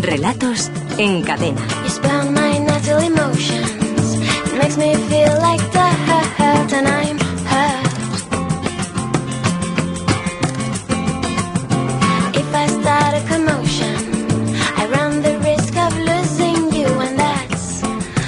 Relatos en cadena. You spell my natural emotions. It makes me feel like the hurt, and I'm hurt. If I start a commotion, I run the risk of losing you, and that's.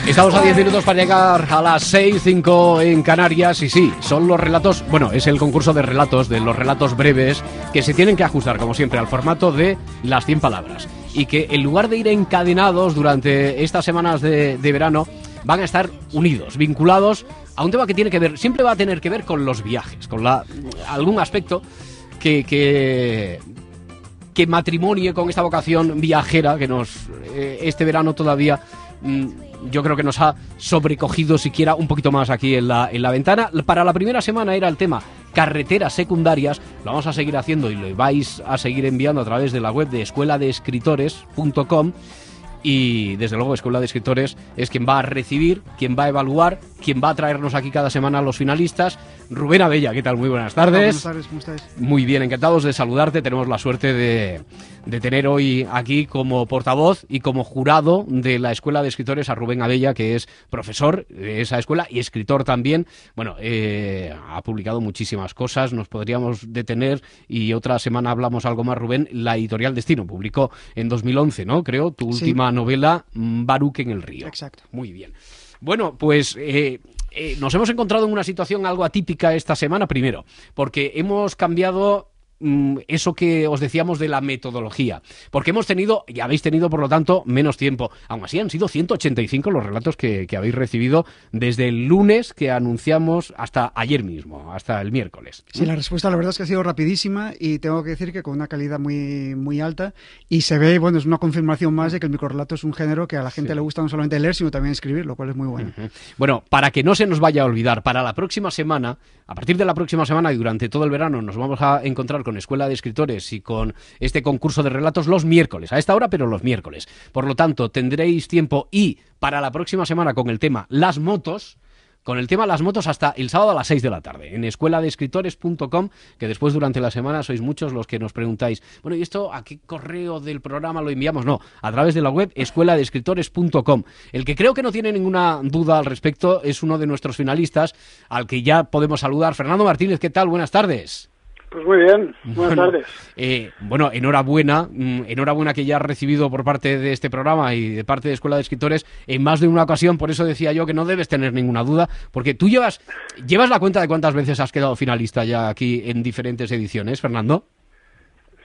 Estamos a 10 minutos para llegar a las 6, 5 en Canarias y sí, son los relatos, bueno, es el concurso de relatos, de los relatos breves, que se tienen que ajustar, como siempre, al formato de las 100 palabras. Y que en lugar de ir encadenados durante estas semanas de, de verano, van a estar unidos, vinculados a un tema que tiene que ver, siempre va a tener que ver con los viajes, con la, algún aspecto que, que, que matrimonie con esta vocación viajera que nos eh, este verano todavía mm, yo creo que nos ha sobrecogido siquiera un poquito más aquí en la, en la ventana. Para la primera semana era el tema carreteras secundarias, lo vamos a seguir haciendo y lo vais a seguir enviando a través de la web de escueladeescritores.com y desde luego Escuela de Escritores es quien va a recibir, quien va a evaluar, quien va a traernos aquí cada semana a los finalistas. Rubén Abella, ¿qué tal? Muy buenas tardes. Buenas tardes, ¿cómo estáis? Muy bien, encantados de saludarte. Tenemos la suerte de, de tener hoy aquí como portavoz y como jurado de la Escuela de Escritores a Rubén Abella, que es profesor de esa escuela y escritor también. Bueno, eh, ha publicado muchísimas cosas, nos podríamos detener y otra semana hablamos algo más, Rubén. La editorial Destino publicó en 2011, ¿no? Creo, tu Sí. última novela, Baruch en el río. Exacto. Muy bien. Bueno, pues eh, eh, nos hemos encontrado en una situación algo atípica esta semana, primero, porque hemos cambiado mm, eso que os decíamos de la metodología, porque hemos tenido, y habéis tenido por lo tanto, menos tiempo. Aún así han sido 185 los relatos que, que habéis recibido desde el lunes que anunciamos hasta ayer mismo, hasta el miércoles. Sí, la respuesta la verdad es que ha sido rapidísima y tengo que decir que con una calidad muy, muy alta y se ve, bueno, es una confirmación más de que el microrelato es un género que a la gente Sí. le gusta no solamente leer, sino también escribir, lo cual es muy bueno. Ujú. Bueno, para que no se nos vaya a olvidar, para la próxima semana, a partir de la próxima semana y durante todo el verano, nos vamos a encontrar con Escuela de Escritores y con este concurso de relatos los miércoles, a esta hora, pero los miércoles. Por lo tanto, tendréis tiempo y para la próxima semana con el tema las motos. Con el tema las motos hasta el sábado a las 6 de la tarde en escueladeescritores.com, que después durante la semana sois muchos los que nos preguntáis, bueno, ¿y esto a qué correo del programa lo enviamos? No, a través de la web escueladeescritores.com. El que creo que no tiene ninguna duda al respecto es uno de nuestros finalistas, al que ya podemos saludar. Fernando Martínez, ¿qué tal? Buenas tardes. Pues muy bien, buenas Bueno, tardes. eh, bueno, enhorabuena, mm, enhorabuena que ya has recibido por parte de este programa y de parte de Escuela de Escritores en más de una ocasión, por eso decía yo que no debes tener ninguna duda, porque tú llevas, llevas la cuenta de cuántas veces has quedado finalista ya aquí en diferentes ediciones, Fernando.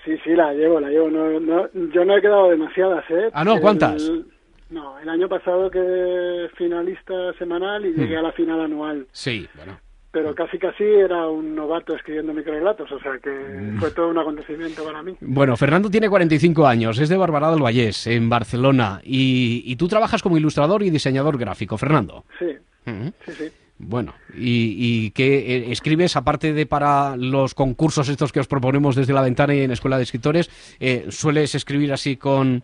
Sí, sí, la llevo, la llevo. No, no, yo no he quedado demasiadas, ¿eh? Ah, no, ¿cuántas? El- no, el año pasado quedé finalista semanal y llegué Hmm. a la final anual. Sí, bueno. Pero casi casi era un novato escribiendo microrelatos, o sea que Hmm. fue todo un acontecimiento para mí. Bueno, Fernando tiene 45 años, es de Barbará del Vallés, en Barcelona, y, y tú trabajas como ilustrador y diseñador gráfico, Fernando. Sí, Ujú. sí, sí. Bueno, y, y que eh, escribes, aparte de para los concursos estos que os proponemos desde la ventana y en Escuela de Escritores, eh, sueles escribir así con,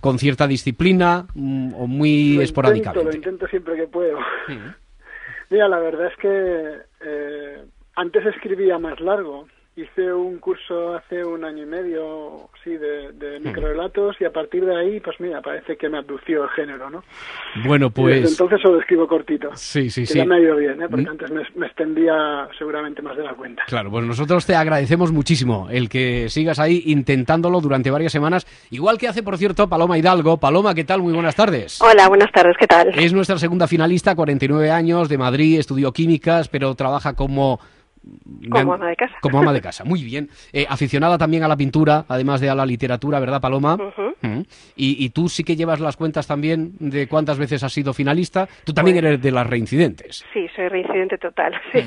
con cierta disciplina mm, o muy Lo esporádicamente. Intento, lo intento siempre que puedo. Mira, la verdad es que eh, antes escribía más largo. Hice un curso hace un año y medio, sí, de, de microrelatos y a partir de ahí, pues mira, parece que me abdució el género, ¿no? Bueno, Y desde pues entonces solo escribo cortito. sí, sí, que sí. ya me ha ido bien, ¿eh? Porque Mm. antes me, me extendía seguramente más de la cuenta. Claro, pues nosotros te agradecemos muchísimo el que sigas ahí intentándolo durante varias semanas, igual que hace, por cierto, Paloma Hidalgo. Paloma, ¿qué tal? Muy buenas tardes. Hola, buenas tardes, ¿qué tal? Es nuestra segunda finalista, 49 años, de Madrid, estudió químicas, pero trabaja como... Como ama de casa. Como ama de casa, muy bien. Eh, aficionada también a la pintura, además de a la literatura, ¿verdad, Paloma? Mm. y, y tú sí que llevas las cuentas también de cuántas veces has sido finalista. Tú también Pues- eres de las reincidentes. Sí, soy reincidente total, sí.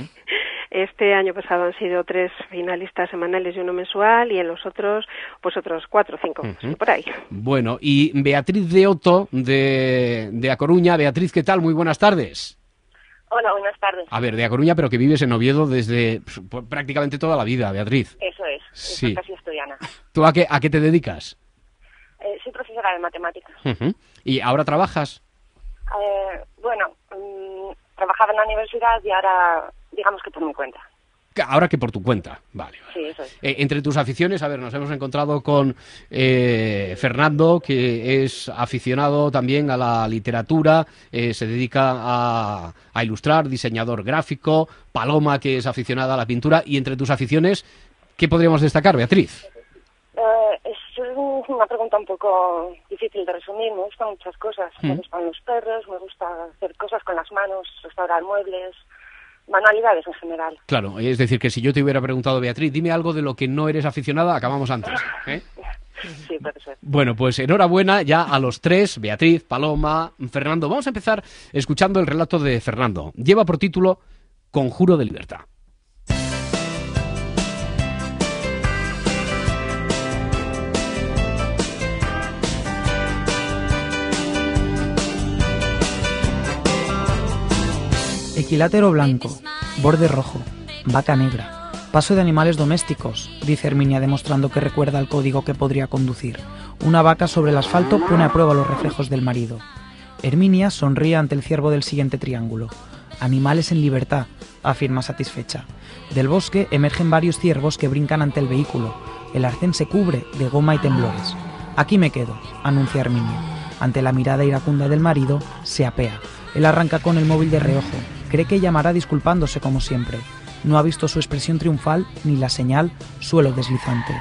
Este año pasado han sido tres finalistas semanales y uno mensual, y en los otros, pues otros cuatro o cinco, por ahí. Bueno, y Beatriz de Otto, de, de A Coruña. Beatriz, ¿qué tal? Muy buenas tardes. Hola, buenas tardes. A ver, de A Coruña, pero que vives en Oviedo desde pues, prácticamente toda la vida, Beatriz. Eso es, Sí. casi estudiana. ¿Tú a qué, a qué te dedicas? Eh, soy profesora de matemáticas. Ujú. ¿Y ahora trabajas? Eh, bueno, mm, trabajaba en la universidad y ahora, digamos que por mi cuenta. Ahora que por tu cuenta. Vale. vale. Sí, eso es. Eh, entre tus aficiones, a ver, nos hemos encontrado con eh, Fernando, que es aficionado también a la literatura, eh, se dedica a, a ilustrar, diseñador gráfico, Paloma, que es aficionada a la pintura, y entre tus aficiones, ¿qué podríamos destacar, Beatriz? Eh, es una pregunta un poco difícil de resumir. Me gustan muchas cosas. Me gustan los perros, me gusta hacer cosas con las manos, restaurar muebles, manualidades en general. Claro, es decir, que si yo te hubiera preguntado, Beatriz, dime algo de lo que no eres aficionada, acabamos antes. ¿eh? Sí, puede ser. Bueno, pues enhorabuena ya a los tres, Beatriz, Paloma, Fernando. Vamos a empezar escuchando el relato de Fernando. Lleva por título Conjuro de Libertad. Equilátero blanco, borde rojo, vaca negra, paso de animales domésticos, dice Herminia demostrando que recuerda el código que podría conducir. Una vaca sobre el asfalto pone a prueba los reflejos del marido. Herminia sonríe ante el ciervo del siguiente triángulo. Animales en libertad, afirma satisfecha. Del bosque emergen varios ciervos que brincan ante el vehículo. El arcén se cubre de goma y temblores. Aquí me quedo, anuncia Herminia. Ante la mirada iracunda del marido, se apea. Él arranca con el móvil de reojo. Cree que llamará disculpándose como siempre. No ha visto su expresión triunfal ni la señal suelo deslizante.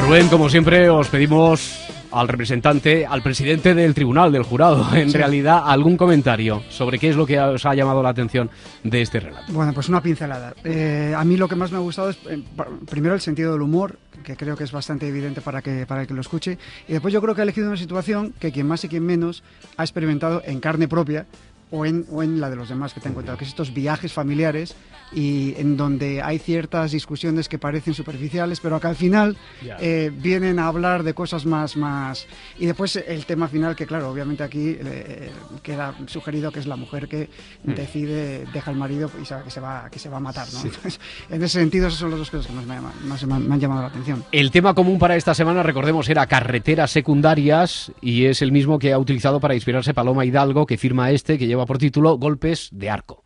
Rubén, como siempre, os pedimos al representante, al presidente del tribunal, del jurado, en Sí. realidad, algún comentario sobre qué es lo que os ha llamado la atención de este relato. Bueno, pues una pincelada. Eh, a mí lo que más me ha gustado es, eh, primero, el sentido del humor, que creo que es bastante evidente para, que, para el que lo escuche. Y después yo creo que ha elegido una situación que quien más y quien menos ha experimentado en carne propia o en, o en la de los demás que te han contado, que es estos viajes familiares y en donde hay ciertas discusiones que parecen superficiales, pero que al final eh, vienen a hablar de cosas más, más... Y después el tema final, que claro, obviamente aquí eh, queda sugerido que es la mujer que Mm. decide, deja al marido y sabe que se va, que se va a matar, ¿no? Entonces, en ese sentido, esas son las dos cosas que más me, llaman- más me han llamado la atención. El tema común para esta semana, recordemos, era carreteras secundarias y es el mismo que ha utilizado para inspirarse Paloma Hidalgo, que firma este, que lleva por título Golpes de Arco.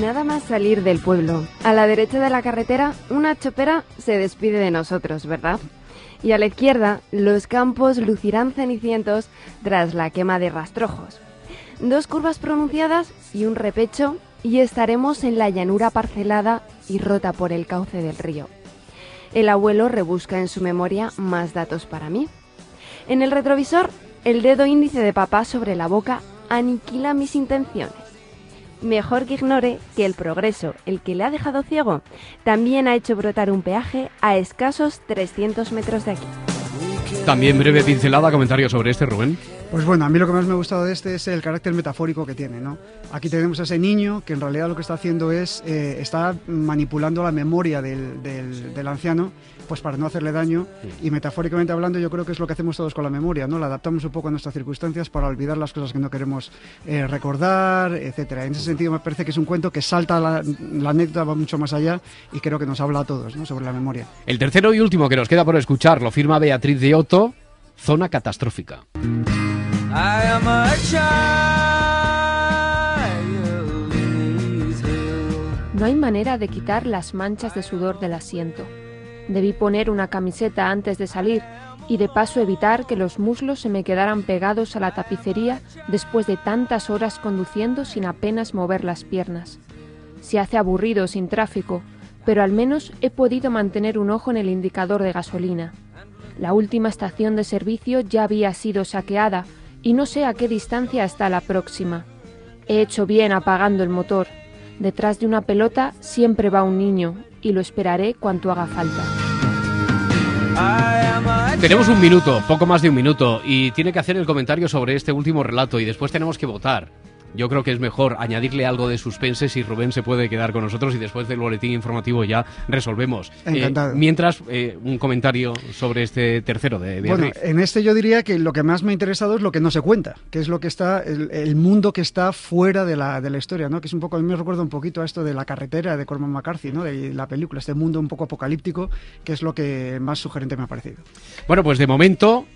Nada más salir del pueblo. A la derecha de la carretera, una chopera se despide de nosotros, ¿verdad? Y a la izquierda, los campos lucirán cenicientos tras la quema de rastrojos. Dos curvas pronunciadas y un repecho, y estaremos en la llanura parcelada y rota por el cauce del río. El abuelo rebusca en su memoria más datos para mí. En el retrovisor, el dedo índice de papá sobre la boca aniquila mis intenciones. Mejor que ignore que el progreso, el que le ha dejado ciego, también ha hecho brotar un peaje a escasos 300 metros de aquí. También breve pincelada, comentario sobre este, Rubén. Pues bueno, a mí lo que más me ha gustado de este es el carácter metafórico que tiene, ¿no? Aquí tenemos a ese niño que en realidad lo que está haciendo es, eh, está manipulando la memoria del, del- del anciano, pues para no hacerle daño, y metafóricamente hablando yo creo que es lo que hacemos todos con la memoria, ¿no? La adaptamos un poco a nuestras circunstancias para olvidar las cosas que no queremos eh, recordar, etcétera. En ese sentido me parece que es un cuento que salta la, la anécdota, va mucho más allá, y creo que nos habla a todos, ¿no? Sobre la memoria. El tercero y último que nos queda por escuchar lo firma Beatriz de Otto, Zona Catastrófica. No hay manera de quitar las manchas de sudor del asiento. Debí poner una camiseta antes de salir y de paso evitar que los muslos se me quedaran pegados a la tapicería después de tantas horas conduciendo sin apenas mover las piernas. Se hace aburrido sin tráfico, pero al menos he podido mantener un ojo en el indicador de gasolina. La última estación de servicio ya había sido saqueada y no sé a qué distancia está la próxima. He hecho bien apagando el motor. Detrás de una pelota siempre va un niño y lo esperaré cuanto haga falta. Tenemos un minuto, poco más de un minuto, y tiene que hacer el comentario sobre este último relato y después tenemos que votar. Yo creo que es mejor añadirle algo de suspense si Rubén se puede quedar con nosotros y después del boletín informativo ya resolvemos. Eh, Encantado. mientras, eh, un comentario sobre este tercero de Bueno, Beatriz. en este yo diría que lo que más me ha interesado es lo que no se cuenta, que es lo que está, el, el mundo que está fuera de la, de la historia, ¿no? Que es un poco, a mí me recuerda un poquito a esto de la carretera de Cormac McCarthy, ¿no? De la película, este mundo un poco apocalíptico, que es lo que más sugerente me ha parecido. Bueno, pues de momento,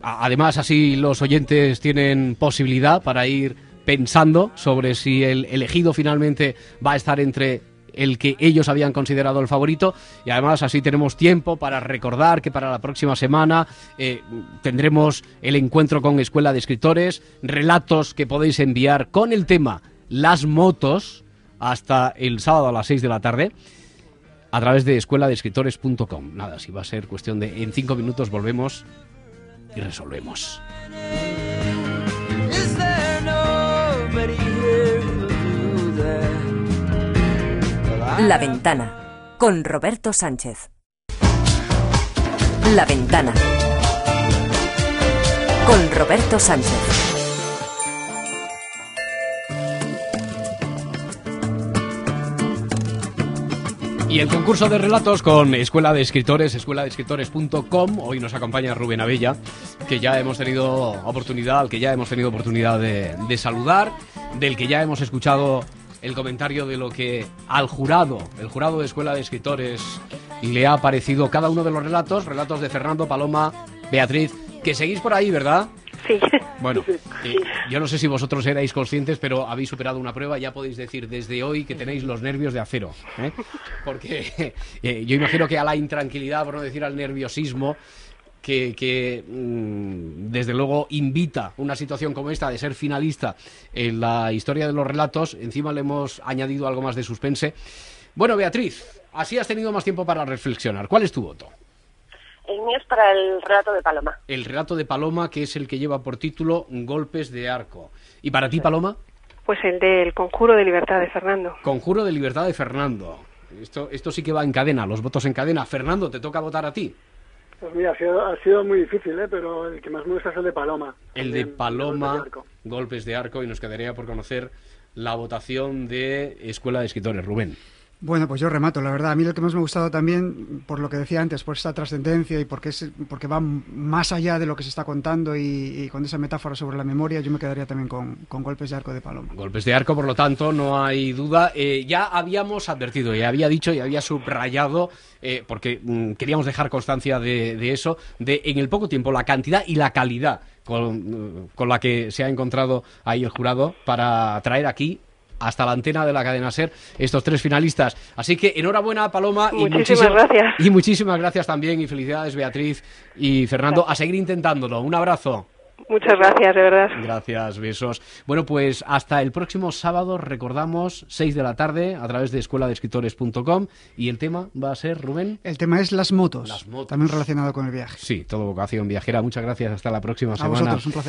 además así los oyentes tienen posibilidad para ir pensando sobre si el elegido finalmente va a estar entre el que ellos habían considerado el favorito y además así tenemos tiempo para recordar que para la próxima semana eh, tendremos el encuentro con Escuela de Escritores, relatos que podéis enviar con el tema Las motos hasta el sábado a las 6 de la tarde a través de escueladescritores.com. Nada, si va a ser cuestión de en cinco minutos volvemos y resolvemos. La Ventana con Roberto Sánchez. La Ventana con Roberto Sánchez. Y el concurso de relatos con Escuela de Escritores, escueladescritores.com. Hoy nos acompaña Rubén Abella, que ya hemos tenido oportunidad, al que ya hemos tenido oportunidad de saludar, del que ya hemos escuchado el comentario de lo que al jurado, el jurado de Escuela de Escritores, le ha parecido cada uno de los relatos, relatos de Fernando, Paloma, Beatriz, que seguís por ahí, ¿verdad? Sí. Bueno, eh, yo no sé si vosotros erais conscientes, pero habéis superado una prueba. Ya podéis decir desde hoy que tenéis los nervios de acero. ¿eh? Porque eh, yo imagino que a la intranquilidad, por no decir al nerviosismo, que, que mm, desde luego invita una situación como esta de ser finalista en la historia de los relatos. Encima le hemos añadido algo más de suspense. Bueno, Beatriz, así has tenido más tiempo para reflexionar. ¿Cuál es tu voto? El mío es para el relato de Paloma. El relato de Paloma, que es el que lleva por título Golpes de Arco. ¿Y para ti, Paloma? Pues el del Conjuro de Libertad de Fernando. Conjuro de Libertad de Fernando. Esto, esto sí que va en cadena, los votos en cadena. Fernando, te toca votar a ti. Pues mira, ha sido, ha sido muy difícil, ¿eh? pero el que más me gusta es el de Paloma. El de Paloma, golpes de golpes de arco, y nos quedaría por conocer la votación de Escuela de Escritores. Rubén. Bueno, pues yo remato, la verdad. A mí lo que más me ha gustado también, por lo que decía antes, por esa trascendencia y porque, es, porque va más allá de lo que se está contando y, y con esa metáfora sobre la memoria, yo me quedaría también con, con Golpes de Arco de Paloma. Golpes de arco, por lo tanto, no hay duda. Eh, ya habíamos advertido, ya había dicho y había subrayado, eh, porque mm, queríamos dejar constancia de, de eso, de en el poco tiempo la cantidad y la calidad con, con la que se ha encontrado ahí el jurado para traer aquí hasta la antena de la cadena SER estos tres finalistas. Así que enhorabuena, Paloma. y Muchísimas gracias. Y muchísimas gracias también y felicidades, Beatriz y Fernando. A seguir intentándolo. Un abrazo. Muchas gracias, de verdad. Gracias, besos. Bueno, pues hasta el próximo sábado, recordamos, 6 de la tarde, a través de escueladescritores.com. Y el tema va a ser, Rubén. El tema es las motos, Las motos. también relacionado con el viaje. Sí, todo vocación viajera. Muchas gracias. Hasta la próxima A semana. vosotros, un placer.